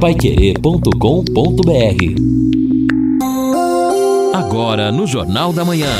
paiquerê.com.br Agora no Jornal da Manhã.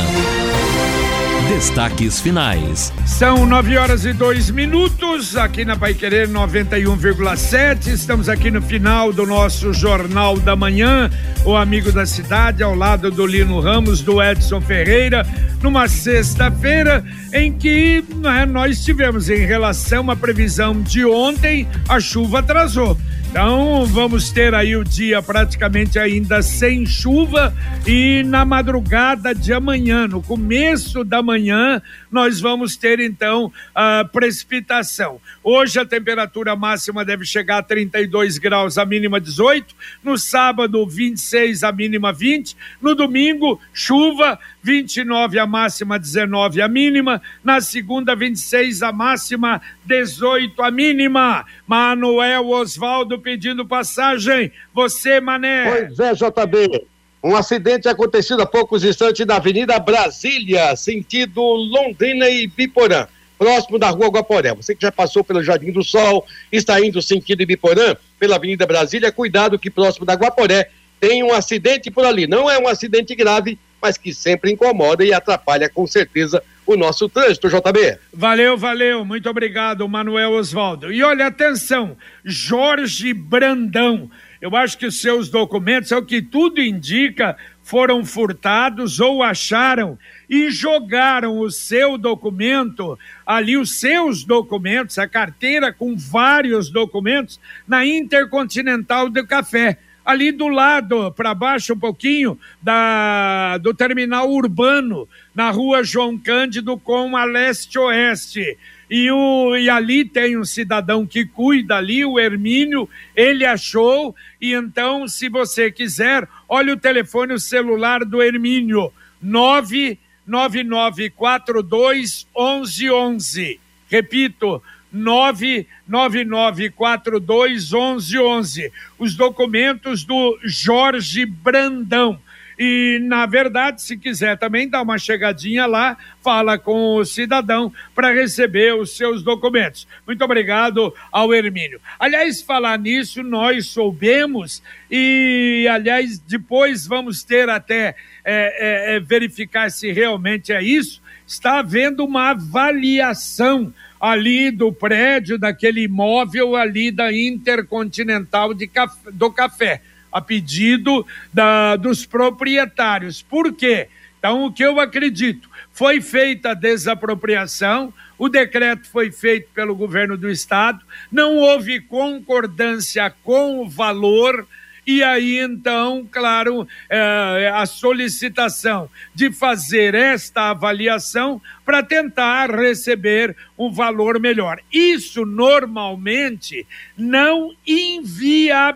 Destaques finais. São nove horas e dois minutos aqui na Pai Querer 91,7. Estamos aqui no final do nosso Jornal da Manhã. O Amigo da Cidade, ao lado do Lino Ramos, do Edson Ferreira, numa sexta-feira em que né, nós tivemos em relação à previsão de ontem, a chuva atrasou. Então vamos ter aí o dia praticamente ainda sem chuva e na madrugada de amanhã, no começo da manhã, nós vamos ter então a precipitação. Hoje a temperatura máxima deve chegar a 32 graus, a mínima 18. No sábado, 26, a mínima 20. No domingo, chuva, 29 a máxima, 19 a mínima. Na segunda, 26 a máxima, 18 a mínima. Manuel Osvaldo pedindo passagem. Você, Mané. Pois é, JB. Um acidente acontecido há poucos instantes na Avenida Brasília, sentido Londrina e Biporã, próximo da Rua Guaporé. Você que já passou pelo Jardim do Sol, está indo sentido Biporã, pela Avenida Brasília, cuidado que próximo da Guaporé tem um acidente por ali. Não é um acidente grave, mas que sempre incomoda e atrapalha com certeza o nosso trânsito, JB. Valeu, valeu, muito obrigado, Manuel Osvaldo. E olha, atenção, Jorge Brandão. Eu acho que seus documentos, é o que tudo indica, foram furtados ou acharam e jogaram o seu documento, ali os seus documentos, a carteira com vários documentos, na Intercontinental do Café ali do lado, para baixo um pouquinho, da, do terminal urbano, na rua João Cândido, com a leste-oeste. E, o, e ali tem um cidadão que cuida ali, o Hermínio, ele achou, e então, se você quiser, olha o telefone o celular do Hermínio, 99942 1111. Repito, 999421111. Os documentos do Jorge Brandão. E, na verdade, se quiser também dar uma chegadinha lá, fala com o cidadão para receber os seus documentos. Muito obrigado ao Hermínio. Aliás, falar nisso, nós soubemos e, aliás, depois vamos ter até é, é, é verificar se realmente é isso. Está havendo uma avaliação ali do prédio, daquele imóvel ali da Intercontinental de do Café, a pedido da, dos proprietários. Por quê? Então, o que eu acredito? Foi feita a desapropriação, o decreto foi feito pelo governo do estado, não houve concordância com o valor e aí, então, claro, é, a solicitação de fazer esta avaliação para tentar receber um valor melhor. Isso normalmente não inviabiliza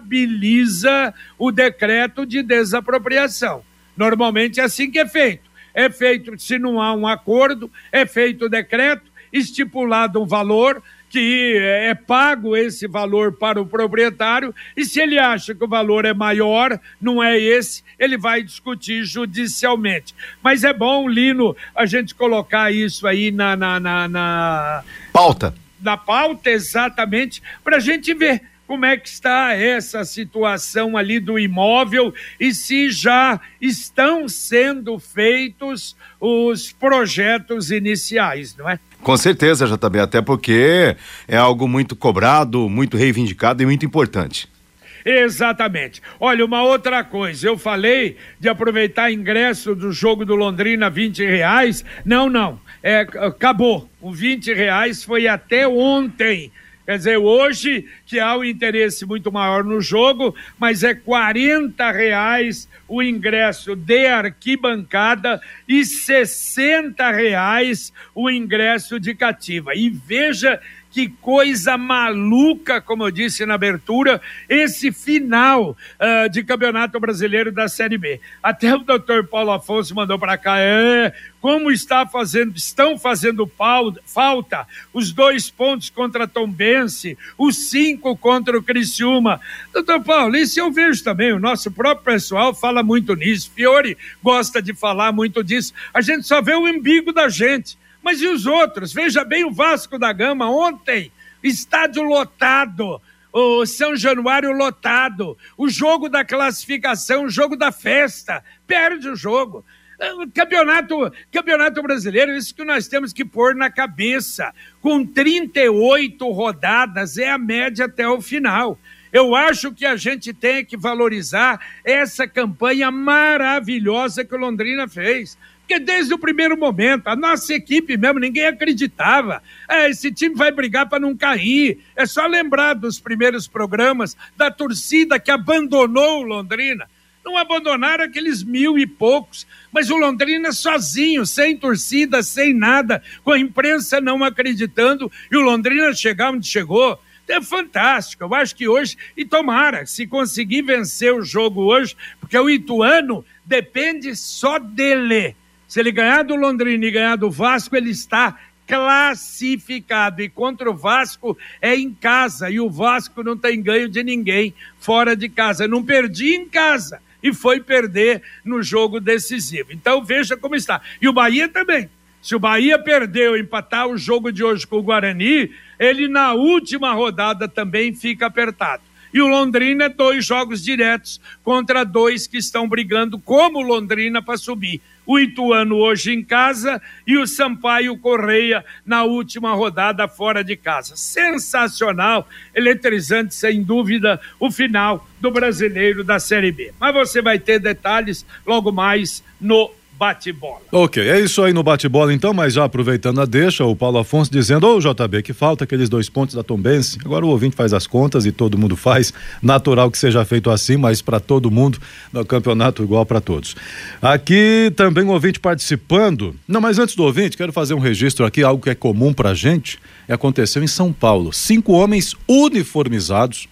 o decreto de desapropriação. Normalmente é assim que é feito. É feito, se não há um acordo, é feito o decreto, estipulado um valor, que é pago esse valor para o proprietário e se ele acha que o valor é maior, não é esse, ele vai discutir judicialmente. Mas é bom, Lino, a gente colocar isso aí na, na, na, na... pauta. Na pauta, exatamente, para a gente ver como é que está essa situação ali do imóvel e se já estão sendo feitos os projetos iniciais, não é? Com certeza, JB, até porque é algo muito cobrado, muito reivindicado e muito importante. Exatamente. Olha, uma outra coisa, eu falei de aproveitar ingresso do jogo do Londrina 20 reais. Não, não. É, acabou. O 20 reais foi até ontem. Quer dizer, hoje que há um interesse muito maior no jogo, mas é 40 reais o ingresso de arquibancada e 60 reais o ingresso de cativa. E veja que coisa maluca, como eu disse na abertura, esse final uh, de Campeonato Brasileiro da Série B. Até o doutor Paulo Afonso mandou para cá, é, como está fazendo, estão fazendo falta os dois pontos contra Tom Bense, os cinco contra o Criciúma. Doutor Paulo, isso eu vejo também, o nosso próprio pessoal fala muito nisso, Fiore gosta de falar muito disso, a gente só vê o umbigo da gente. Mas e os outros? Veja bem o Vasco da Gama ontem, estádio lotado. o São Januário lotado, o jogo da classificação, o jogo da festa, perde o jogo. Ah, campeonato, campeonato brasileiro, isso que nós temos que pôr na cabeça. Com 38 rodadas, é a média até o final. Eu acho que a gente tem que valorizar essa campanha maravilhosa que o Londrina fez. Porque desde o primeiro momento, a nossa equipe mesmo, ninguém acreditava. É, esse time vai brigar para não cair. É só lembrar dos primeiros programas da torcida que abandonou o Londrina. Não abandonaram aqueles mil e poucos, mas o Londrina sozinho, sem torcida, sem nada, com a imprensa não acreditando, e o Londrina chegar onde chegou é fantástico. Eu acho que hoje, e tomara, se conseguir vencer o jogo hoje, porque o Ituano depende só dele. Se ele ganhar do Londrina e ganhar do Vasco, ele está classificado. E contra o Vasco é em casa. E o Vasco não tem ganho de ninguém fora de casa. Não perdi em casa e foi perder no jogo decisivo. Então veja como está. E o Bahia também. Se o Bahia perdeu, empatar o jogo de hoje com o Guarani, ele na última rodada também fica apertado. E o Londrina, dois jogos diretos contra dois que estão brigando como Londrina para subir. O Ituano hoje em casa e o Sampaio Correia na última rodada fora de casa. Sensacional, eletrizante, sem dúvida, o final do brasileiro da Série B. Mas você vai ter detalhes logo mais no bate-bola. Ok, é isso aí no bate-bola então, mas já aproveitando a deixa, o Paulo Afonso dizendo, ô oh, JB, que falta aqueles dois pontos da Tombense. Agora o ouvinte faz as contas e todo mundo faz. Natural que seja feito assim, mas para todo mundo, no campeonato igual para todos. Aqui também o ouvinte participando. Não, mas antes do ouvinte, quero fazer um registro aqui, algo que é comum pra gente, aconteceu em São Paulo. Cinco homens uniformizados,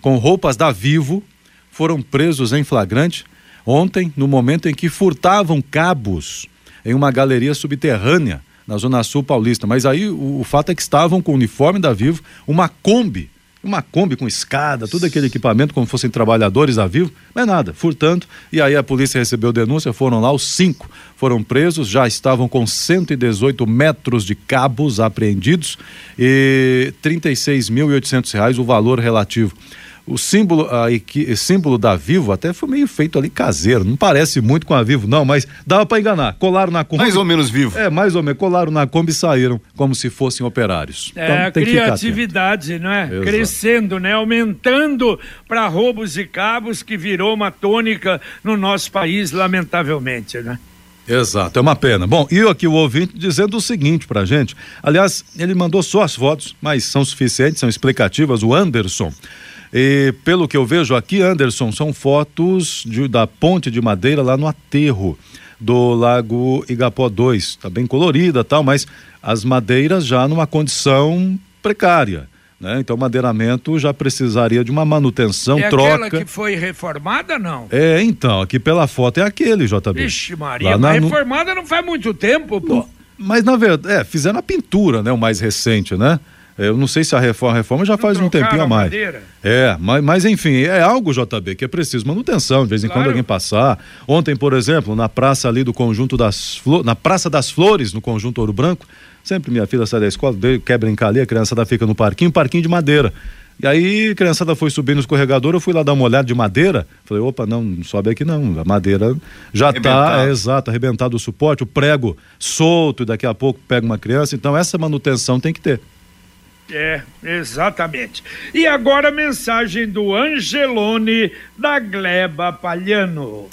com roupas da Vivo, foram presos em flagrante ontem, no momento em que furtavam cabos em uma galeria subterrânea na Zona Sul Paulista. Mas aí o, o fato é que estavam com o uniforme da Vivo, uma Kombi uma Kombi com escada, todo aquele equipamento como fossem trabalhadores da Vivo, mas nada, furtando. E aí a polícia recebeu denúncia, foram lá, os cinco foram presos, já estavam com 118 metros de cabos apreendidos e R$ 36.800 o valor relativo o símbolo, a, a, símbolo da Vivo até foi meio feito ali caseiro. Não parece muito com a Vivo, não, mas dava para enganar. Colaram na Kombi. Mais ou menos vivo. É, mais ou menos. Colaram na Kombi e saíram como se fossem operários. É, então, criatividade, não é? Exato. Crescendo, né? Aumentando para roubos e cabos, que virou uma tônica no nosso país, lamentavelmente, né? Exato, é uma pena. Bom, e aqui o ouvinte dizendo o seguinte pra gente. Aliás, ele mandou só as fotos, mas são suficientes, são explicativas. O Anderson. E pelo que eu vejo aqui, Anderson, são fotos de, da ponte de madeira lá no aterro do Lago Igapó 2. Está bem colorida tal, mas as madeiras já numa condição precária. Né? Então, o madeiramento já precisaria de uma manutenção, é troca. aquela que foi reformada, não? É, então, aqui pela foto é aquele, JB. Vixe, Maria, Lá na, reformada não faz muito tempo, pô. Mas, na verdade, é, fizeram a pintura, né? O mais recente, né? Eu não sei se a reforma, a reforma já não faz um tempinho a mais. Madeira. É, mas, mas enfim, é algo, JB, que é preciso manutenção, de vez em claro. quando alguém passar. Ontem, por exemplo, na praça ali do conjunto das Flores, na Praça das Flores, no conjunto Ouro Branco, sempre minha filha sai da escola, quer brincar ali, a criançada fica no parquinho, parquinho de madeira. E aí a criançada foi subir no escorregador, eu fui lá dar uma olhada de madeira. Falei, opa, não, não sobe aqui não. A madeira já está, é exato, arrebentado o suporte, o prego solto, e daqui a pouco pega uma criança. Então essa manutenção tem que ter. É, exatamente. E agora a mensagem do Angelone da Gleba Palhano.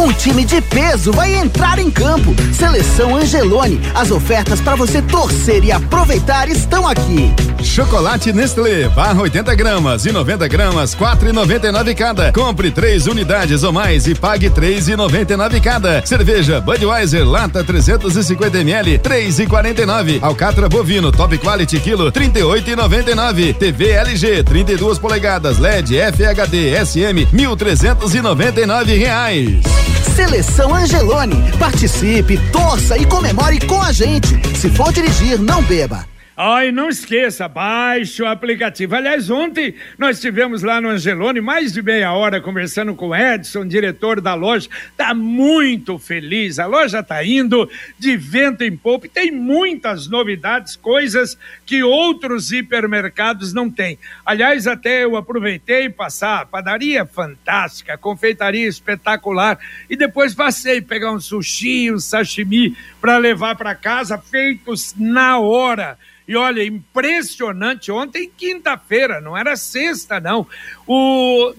Um time de peso vai entrar em campo. Seleção Angelone. As ofertas para você torcer e aproveitar estão aqui. Chocolate Nestlé, barra 80 gramas e 90 gramas, 4,99 cada. Compre três unidades ou mais e pague 3,99 cada. Cerveja Budweiser, lata 350 ml, 3,49. Alcatra bovino, top quality quilo, 38,99. TV LG, 32 polegadas, LED, FHD, SM, 1.399 reais. Seleção Angelone. Participe, torça e comemore com a gente. Se for dirigir, não beba. Ah, e não esqueça, baixe o aplicativo. Aliás, ontem nós estivemos lá no Angelone mais de meia hora conversando com o Edson, diretor da loja. Tá muito feliz. A loja tá indo de vento em popa e tem muitas novidades, coisas que outros hipermercados não têm. Aliás, até eu aproveitei passar padaria fantástica, confeitaria espetacular e depois passei pegar um sushi, um sashimi para levar para casa feitos na hora. E olha, impressionante, ontem quinta-feira, não era sexta não, o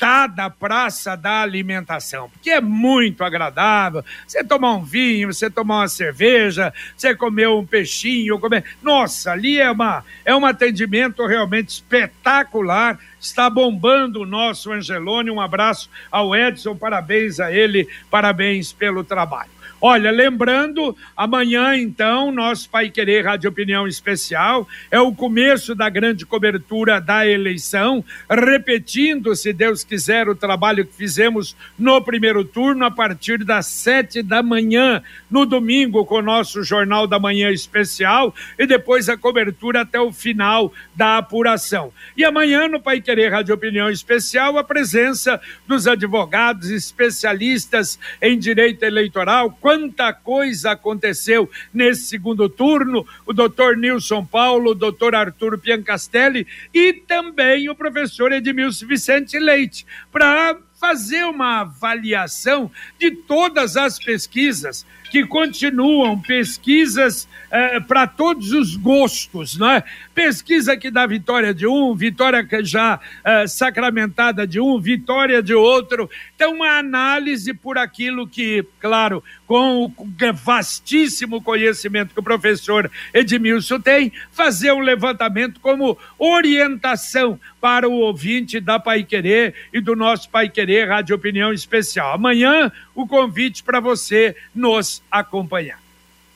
lotada a praça da alimentação, porque é muito agradável, você tomar um vinho, você tomar uma cerveja, você comer um peixinho, comer, nossa, ali é uma é um atendimento realmente espetacular, está bombando o nosso Angelone, um abraço ao Edson, parabéns a ele, parabéns pelo trabalho. Olha, lembrando, amanhã então, nosso Pai Querer Rádio Opinião Especial é o começo da grande cobertura da eleição, repetindo, se Deus quiser, o trabalho que fizemos no primeiro turno a partir das sete da manhã, no domingo com o nosso Jornal da Manhã Especial e depois a cobertura até o final da apuração. E amanhã no Pai Querer Rádio Opinião Especial a presença dos advogados especialistas em direito eleitoral, quanta coisa aconteceu nesse segundo turno, o doutor Nilson Paulo, o doutor Arthur Piancastelli e também o professor Edmilson Vicente Leite, para fazer uma avaliação de todas as pesquisas que continuam pesquisas eh, para todos os gostos, não é? Pesquisa que dá vitória de um, vitória que já eh, sacramentada de um, vitória de outro. Então, uma análise por aquilo que, claro, com o vastíssimo conhecimento que o professor Edmilson tem, fazer um levantamento como orientação para o ouvinte da Pai Querer e do nosso Pai Querer Rádio Opinião Especial. Amanhã, o convite para você nos acompanhar.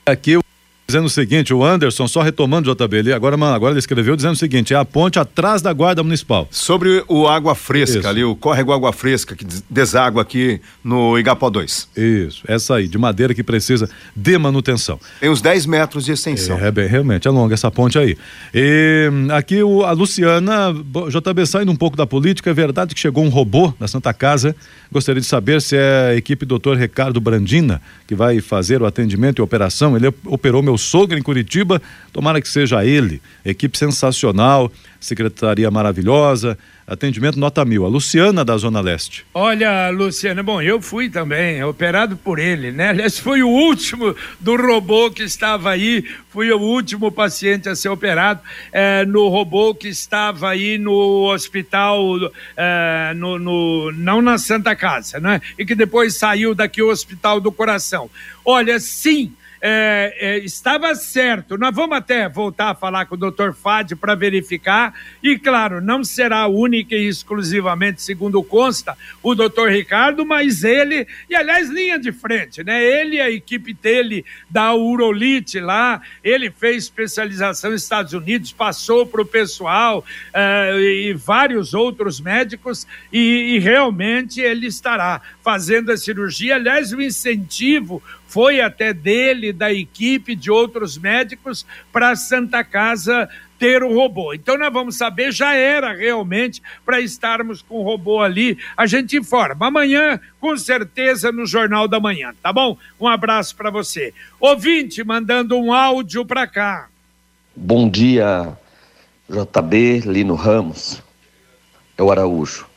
Aqui dizendo o seguinte, o Anderson, só retomando o JB, ele agora, agora ele escreveu dizendo o seguinte, é a ponte atrás da guarda municipal. Sobre o Água Fresca Isso. ali, o córrego Água Fresca que deságua aqui no Igapó 2. Isso, essa aí, de madeira que precisa de manutenção. Tem uns 10 metros de extensão. É, é bem, realmente, é longa essa ponte aí. E aqui o, a Luciana, JB saindo um pouco da política, é verdade que chegou um robô na Santa Casa, gostaria de saber se é a equipe doutor Ricardo Brandina que vai fazer o atendimento e operação, ele operou meu meu sogro em Curitiba, tomara que seja ele. Equipe sensacional, secretaria maravilhosa, atendimento nota mil. A Luciana da Zona Leste. Olha, Luciana, bom, eu fui também, operado por ele, né? Aliás, foi o último do robô que estava aí, fui o último paciente a ser operado é, no robô que estava aí no hospital, é, no, no, não na Santa Casa, né? E que depois saiu daqui o Hospital do Coração. Olha, sim é, é, estava certo. Nós vamos até voltar a falar com o doutor Fad para verificar. E, claro, não será única e exclusivamente, segundo consta, o doutor Ricardo, mas ele, e aliás, linha de frente, né? Ele e a equipe dele da Urolite lá, ele fez especialização nos Estados Unidos, passou para o pessoal uh, e vários outros médicos, e, e realmente ele estará fazendo a cirurgia. Aliás, o incentivo foi até dele, da equipe, de outros médicos, para a Santa Casa ter o robô. Então nós vamos saber, já era realmente para estarmos com o robô ali. A gente informa. Amanhã, com certeza, no Jornal da Manhã, tá bom? Um abraço para você. Ouvinte, mandando um áudio para cá. Bom dia, JB Lino Ramos. É o Araújo.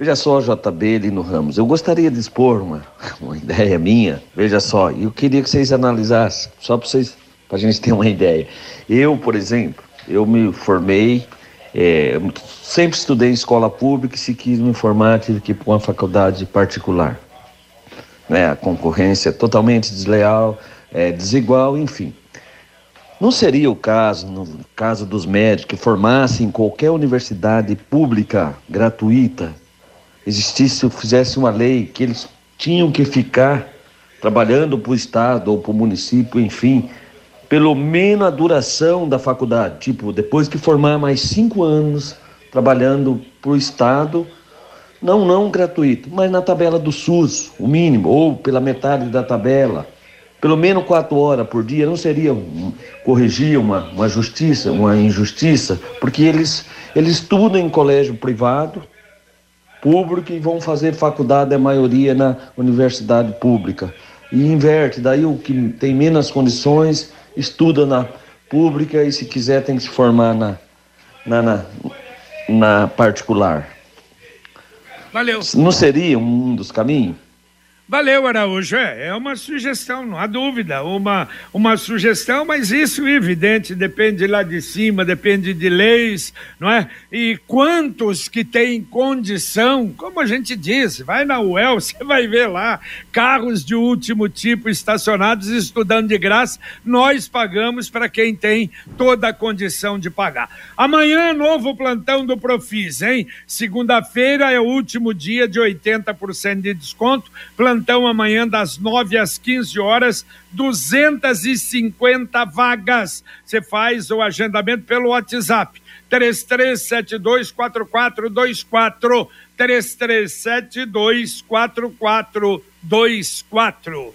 Veja só, JB Lino Ramos, eu gostaria de expor uma, uma ideia minha, veja só, eu queria que vocês analisassem, só para vocês, para a gente ter uma ideia. Eu, por exemplo, eu me formei, é, sempre estudei em escola pública e se quis me formar, tive que ir para uma faculdade particular. Né? A concorrência totalmente desleal, é, desigual, enfim. Não seria o caso, no caso dos médicos, que formassem em qualquer universidade pública, gratuita, existisse, fizesse uma lei que eles tinham que ficar trabalhando para o Estado ou para o município, enfim, pelo menos a duração da faculdade, tipo, depois que formar mais cinco anos trabalhando para o Estado, não, não gratuito, mas na tabela do SUS, o mínimo, ou pela metade da tabela, pelo menos quatro horas por dia, não seria um, corrigir uma, uma justiça, uma injustiça, porque eles, eles estudam em colégio privado, público e vão fazer faculdade, a maioria na universidade pública. E inverte, daí o que tem menos condições estuda na pública e se quiser tem que se formar na, na, na, na particular. Valeu. Não seria um dos caminhos? Valeu, Araújo. É, é uma sugestão, não há dúvida. Uma, uma sugestão, mas isso, evidente, depende lá de cima, depende de leis, não é? E quantos que têm condição, como a gente disse, vai na UEL, você vai ver lá carros de último tipo estacionados estudando de graça. Nós pagamos para quem tem toda a condição de pagar. Amanhã, novo plantão do Profis, hein? Segunda-feira é o último dia de 80% de desconto. Plantão plantão amanhã das 9 às 15 horas, 250 vagas. Você faz o agendamento pelo WhatsApp. 33724424 33724424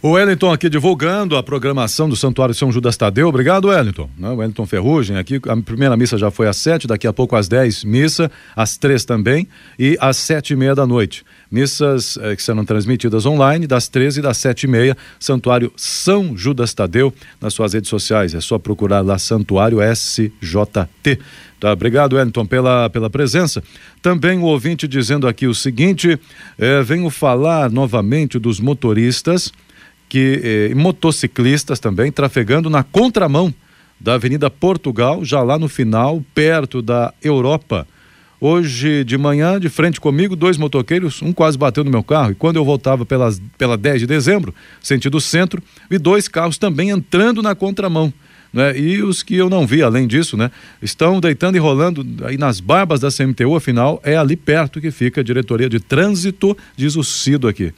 O Wellington aqui divulgando a programação do Santuário São Judas Tadeu. Obrigado, Wellington. Né? Wellington Ferrugem aqui. A primeira missa já foi às sete, daqui a pouco às dez, missa, às três também, e às sete e meia da noite. Missas eh, que serão transmitidas online das 13 e das 7 e meia, Santuário São Judas Tadeu, nas suas redes sociais. É só procurar lá Santuário SJT. Tá, obrigado, Wellington, pela, pela presença. Também o ouvinte dizendo aqui o seguinte: eh, venho falar novamente dos motoristas que eh, motociclistas também trafegando na contramão da Avenida Portugal, já lá no final, perto da Europa. Hoje de manhã, de frente comigo, dois motoqueiros, um quase bateu no meu carro. E quando eu voltava pelas, pela 10 de dezembro, sentido centro, vi dois carros também entrando na contramão. Né? E os que eu não vi, além disso, né, estão deitando e rolando aí nas barbas da CMTU, afinal, é ali perto que fica a diretoria de trânsito, diz o Cido aqui.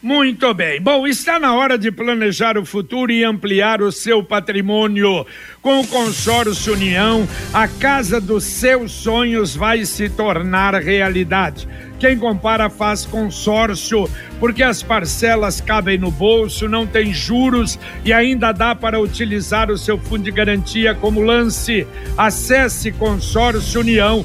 Muito bem. Bom, está na hora de planejar o futuro e ampliar o seu patrimônio. Com o Consórcio União, a casa dos seus sonhos vai se tornar realidade. Quem compara faz consórcio, porque as parcelas cabem no bolso, não tem juros e ainda dá para utilizar o seu fundo de garantia como lance. Acesse Consórcio União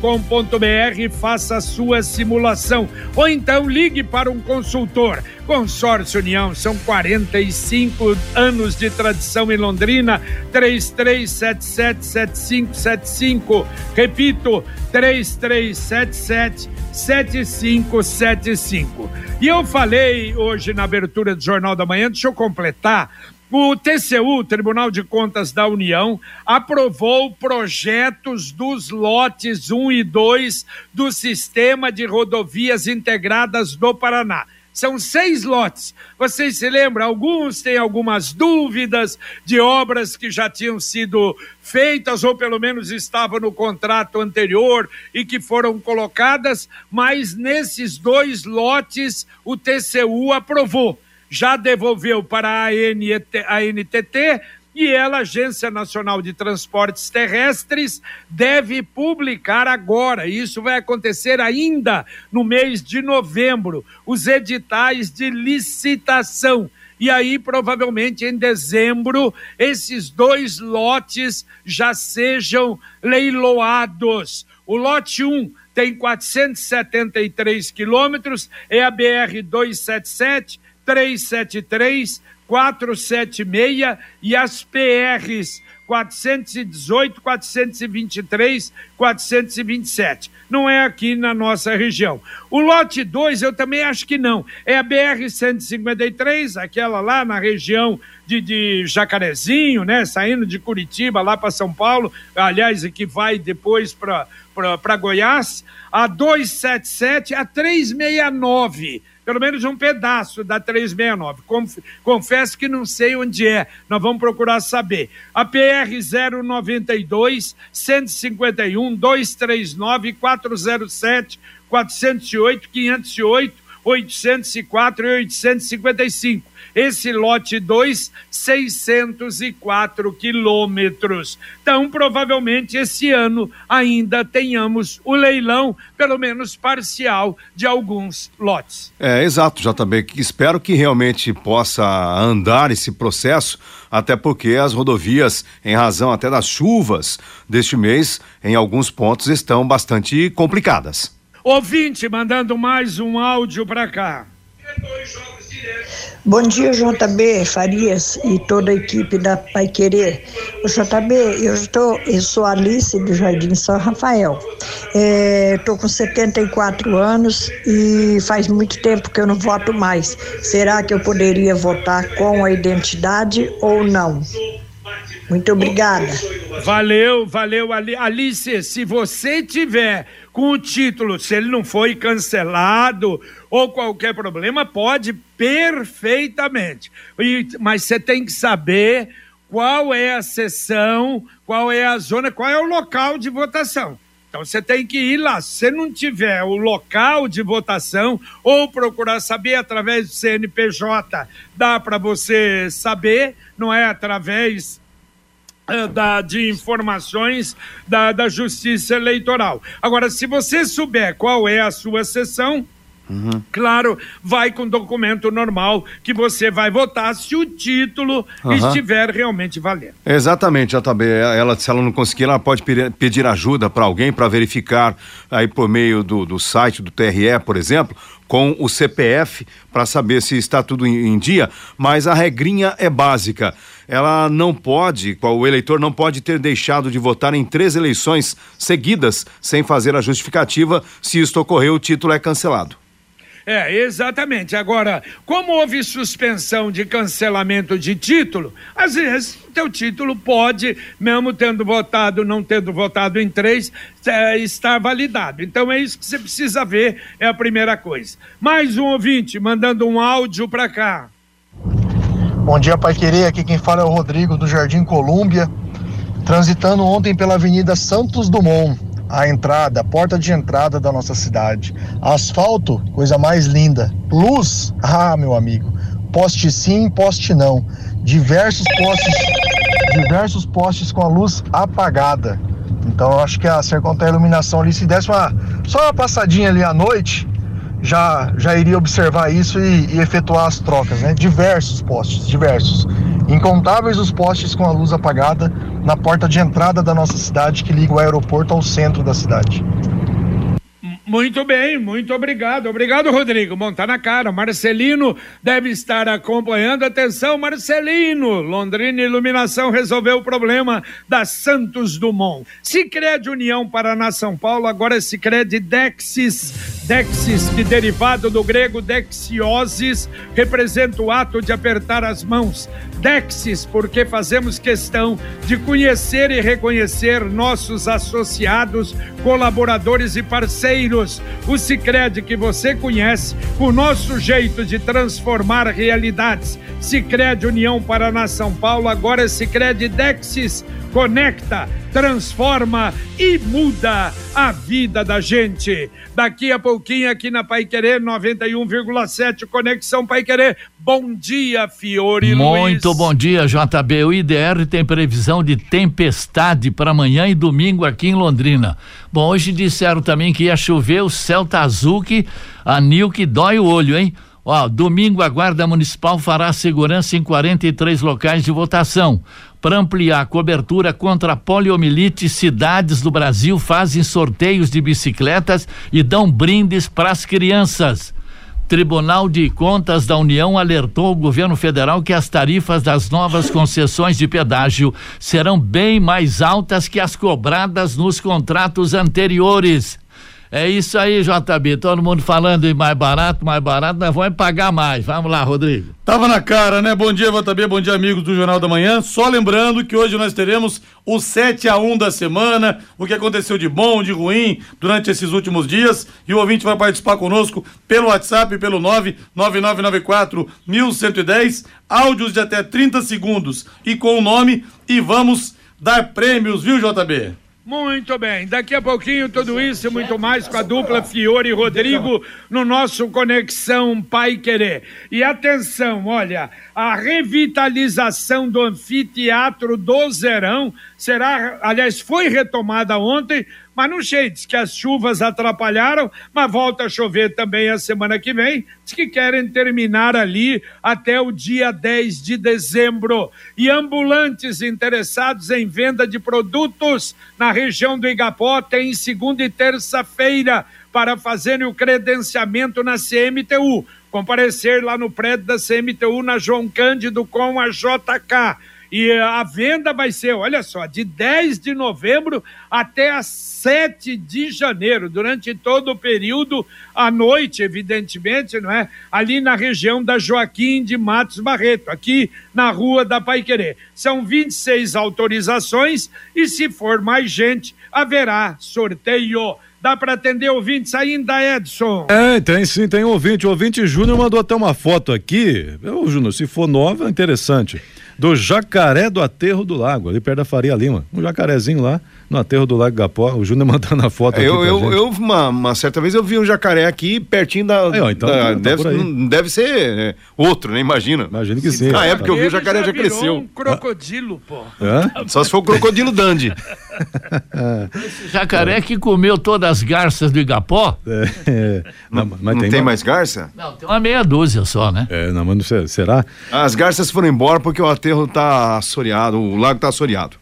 com.br e faça a sua simulação. Ou então ligue para um consultor. Consórcio União, são 45 anos de tradição em Londrina, 33777575. Repito, 33777575. E eu falei hoje na abertura do Jornal da Manhã, deixa eu completar o TCU, Tribunal de Contas da União, aprovou projetos dos lotes 1 e 2 do Sistema de Rodovias Integradas do Paraná. São seis lotes. Vocês se lembram? Alguns têm algumas dúvidas de obras que já tinham sido feitas ou pelo menos estavam no contrato anterior e que foram colocadas, mas nesses dois lotes o TCU aprovou já devolveu para a, ANT, a NTT e ela, Agência Nacional de Transportes Terrestres, deve publicar agora, isso vai acontecer ainda no mês de novembro, os editais de licitação. E aí, provavelmente em dezembro, esses dois lotes já sejam leiloados. O lote 1 tem 473 quilômetros, é a BR 277 373 476 e as PRs 418, 423, 427. Não é aqui na nossa região. O lote 2 eu também acho que não. É a BR 153, aquela lá na região de, de Jacarezinho, né? Saindo de Curitiba lá para São Paulo, aliás, que vai depois para Goiás. A 277, a 369 pelo menos um pedaço da 369. Confesso que não sei onde é, nós vamos procurar saber. A PR 092 151 239 407 408 508 804 e 855. Esse lote 2, 604 quilômetros. Então, provavelmente esse ano ainda tenhamos o leilão, pelo menos parcial, de alguns lotes. É, exato, JB. Espero que realmente possa andar esse processo, até porque as rodovias, em razão até das chuvas deste mês, em alguns pontos estão bastante complicadas. Ouvinte mandando mais um áudio para cá. Bom dia, JB Farias e toda a equipe da Pai Querer. O JB, eu estou, eu sou Alice do Jardim São Rafael. Estou é, com 74 anos e faz muito tempo que eu não voto mais. Será que eu poderia votar com a identidade ou não? Muito obrigada. Valeu, valeu, Alice. Se você tiver com o título, se ele não foi cancelado ou qualquer problema, pode perfeitamente. E, mas você tem que saber qual é a sessão, qual é a zona, qual é o local de votação. Então você tem que ir lá. Se não tiver o local de votação ou procurar saber através do CNPJ, dá para você saber, não é através da, de informações da, da Justiça Eleitoral. Agora, se você souber qual é a sua sessão, Uhum. Claro, vai com documento normal que você vai votar se o título uhum. estiver realmente valendo. Exatamente, JB. Ela, se ela não conseguir, ela pode pedir ajuda para alguém para verificar aí por meio do, do site do TRE, por exemplo, com o CPF para saber se está tudo em, em dia, mas a regrinha é básica ela não pode, o eleitor não pode ter deixado de votar em três eleições seguidas sem fazer a justificativa. Se isto ocorrer, o título é cancelado. É, exatamente. Agora, como houve suspensão de cancelamento de título, às vezes o teu título pode, mesmo tendo votado, não tendo votado em três, é, estar validado. Então é isso que você precisa ver, é a primeira coisa. Mais um ouvinte mandando um áudio para cá. Bom dia, Pai Querer. Aqui quem fala é o Rodrigo do Jardim Colúmbia. Transitando ontem pela Avenida Santos Dumont, a entrada, a porta de entrada da nossa cidade. Asfalto, coisa mais linda. Luz, ah, meu amigo. Poste sim, poste não. Diversos postes, diversos postes com a luz apagada. Então eu acho que a Sercontel Iluminação ali, se desse uma, só uma passadinha ali à noite, já, já iria observar isso e, e, efetuar as trocas, né? Diversos postes, diversos. Incontáveis os postes com a luz apagada na porta de entrada da nossa cidade que liga o aeroporto ao centro da cidade. Muito bem, muito obrigado. Obrigado, Rodrigo. Bom, tá na cara. Marcelino deve estar acompanhando. Atenção, Marcelino. Londrina Iluminação resolveu o problema da Santos Dumont. Sicredi União Paraná São Paulo, agora é Sicredi Dexis. Dexis, que derivado do grego dexiosis, representa o ato de apertar as mãos. Dexis, porque fazemos questão de conhecer e reconhecer nossos associados, colaboradores e parceiros o Sicredi que você conhece, o nosso jeito de transformar realidades. Sicredi União Paraná São Paulo, agora é Sicredi Dexis conecta, transforma e muda a vida da gente. Daqui a pouquinho aqui na Pai Querer 91,7 Conexão Pai Querer. Bom dia, Fiore Muito Luiz. Bom dia, JB. O IDR tem previsão de tempestade para amanhã e domingo aqui em Londrina. Bom, hoje disseram também que ia chover, o céu tá azul que anil que dói o olho, hein? Ó, domingo a Guarda Municipal fará segurança em 43 locais de votação. Para ampliar a cobertura contra a poliomielite, cidades do Brasil fazem sorteios de bicicletas e dão brindes para as crianças. Tribunal de Contas da União alertou o governo federal que as tarifas das novas concessões de pedágio serão bem mais altas que as cobradas nos contratos anteriores. É isso aí, JB. Todo mundo falando em mais barato, mais barato, nós vamos pagar mais. Vamos lá, Rodrigo. Tava na cara, né? Bom dia, JB. Bom dia, amigos do Jornal da Manhã. Só lembrando que hoje nós teremos o 7 a 1 da semana, o que aconteceu de bom, de ruim durante esses últimos dias. E o ouvinte vai participar conosco pelo WhatsApp, pelo 99994 1110, áudios de até 30 segundos e com o nome. E vamos dar prêmios, viu, JB? Muito bem, daqui a pouquinho tudo isso e muito mais com a dupla Fiore e Rodrigo no nosso Conexão Pai Querer. E atenção, olha, a revitalização do anfiteatro do Zerão será, aliás, foi retomada ontem, mas não sei, diz que as chuvas atrapalharam, mas volta a chover também a semana que vem. Diz que querem terminar ali até o dia 10 de dezembro. E ambulantes interessados em venda de produtos na região do Igapó têm segunda e terça-feira para fazerem o credenciamento na CMTU. Comparecer lá no prédio da CMTU na João Cândido com a JK. E a venda vai ser, olha só, de 10 de novembro até a 7 de janeiro, durante todo o período, à noite, evidentemente, não é? Ali na região da Joaquim de Matos Barreto, aqui na Rua da Paiquerê. São 26 autorizações e, se for mais gente, haverá sorteio. Dá para atender ouvintes ainda, Edson? É, tem sim, tem ouvinte. O ouvinte Júnior mandou até uma foto aqui. Ô, Júnior, se for nova, é interessante do Jacaré do Aterro do Lago, ali perto da Faria Lima. Um jacarezinho lá no Aterro do Lago Gapó. O Júnior mandando a foto eu, aqui. Eu, eu, uma, uma, certa vez eu vi um jacaré aqui pertinho da. Aí, ó, então, da, tá deve, deve ser né, outro, né? Imagina. Imagino que sim. Na época que eu vi o jacaré já, já cresceu. um crocodilo, pô. Hã? Só se for o crocodilo Dandy. Esse jacaré que comeu todas as garças do Igapó? É, é. Não, não, mas não tem, tem mais garça? Não, tem uma meia dúzia só, né? É, não, mas não será? As garças foram embora porque o aterro tá assoreado, o lago tá assoreado.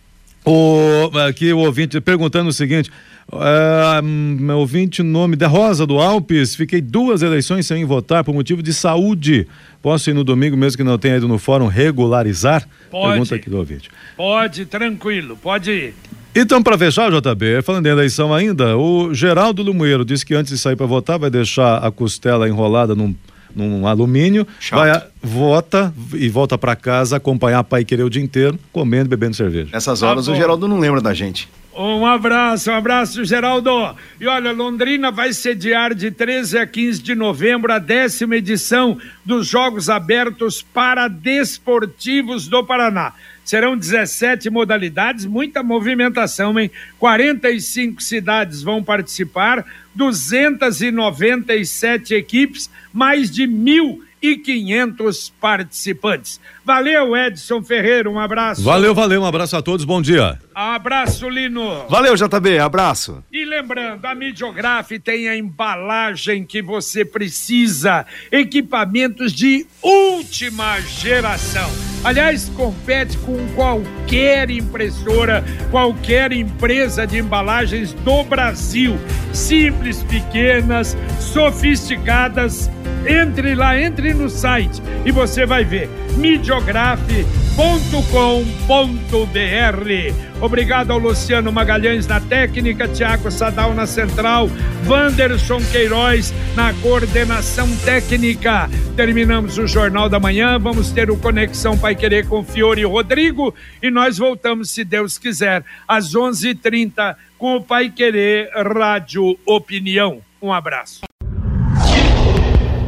O, aqui o ouvinte perguntando o seguinte: uh, meu ouvinte, nome da Rosa do Alpes, fiquei duas eleições sem votar por motivo de saúde. Posso ir no domingo, mesmo que não tenha ido no fórum, regularizar? Pode. Pergunta aqui do ouvinte. Pode, tranquilo, pode ir. Então, para fechar, JB, falando em eleição ainda, o Geraldo Limoeiro disse que antes de sair para votar vai deixar a costela enrolada num num alumínio, Chato. vai, vota e volta para casa acompanhar a pai querer o dia inteiro, comendo e bebendo cerveja. Nessas horas tá o Geraldo não lembra da gente. Um abraço, um abraço, Geraldo. E olha, Londrina vai sediar de 13 a 15 de novembro a décima edição dos Jogos Abertos para Desportivos do Paraná. Serão 17 modalidades, muita movimentação, hein? 45 cidades vão participar, 297 equipes, mais de mil e 500 participantes. Valeu, Edson Ferreira, um abraço. Valeu, valeu, um abraço a todos, bom dia. Abraço, Lino. Valeu, JB, abraço. E lembrando, a Midiograf tem a embalagem que você precisa, equipamentos de última geração. Aliás, compete com qualquer impressora, qualquer empresa de embalagens do Brasil. Simples, pequenas, sofisticadas. Entre lá, entre no site e você vai ver midiografe.com.br. Obrigado ao Luciano Magalhães na técnica, Tiago Sadal na central, Wanderson Queiroz na coordenação técnica. Terminamos o Jornal da Manhã, vamos ter o Conexão Pai Querer com Fiore Rodrigo e nós voltamos, se Deus quiser, às 11:30 com o Pai Querer Rádio Opinião. Um abraço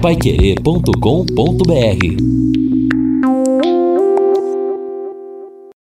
paiquerê.com.br